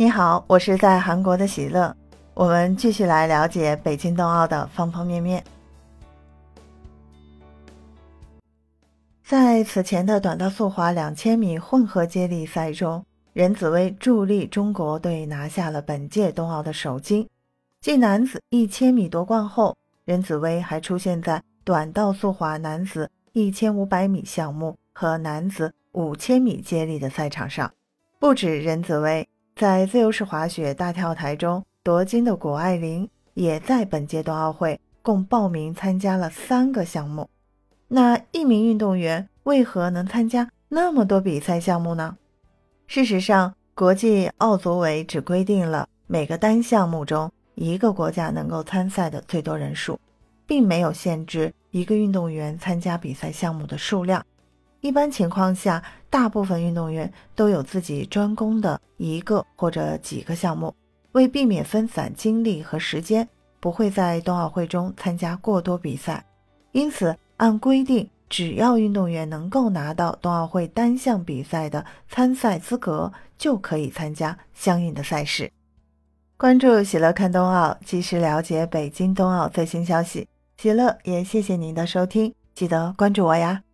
你好，我是在韩国的喜乐。我们继续来了解北京冬奥的方方面面。在此前的短道速滑两千米混合接力赛中，任子威助力中国队拿下了本届冬奥的首金。继男子一千米夺冠后，任子威还出现在短道速滑男子一千五百米项目和男子五千米接力的赛场上。不止任子威。在自由式滑雪大跳台中夺金的谷爱凌也在本届冬奥会共报名参加了三个项目。那一名运动员为何能参加那么多比赛项目呢？事实上，国际奥组委只规定了每个单项目中一个国家能够参赛的最多人数，并没有限制一个运动员参加比赛项目的数量。一般情况下，大部分运动员都有自己专攻的一个或者几个项目。为避免分散精力和时间，不会在冬奥会中参加过多比赛。因此，按规定，只要运动员能够拿到冬奥会单项比赛的参赛资格，就可以参加相应的赛事。关注喜乐看冬奥，及时了解北京冬奥最新消息。喜乐也谢谢您的收听，记得关注我呀。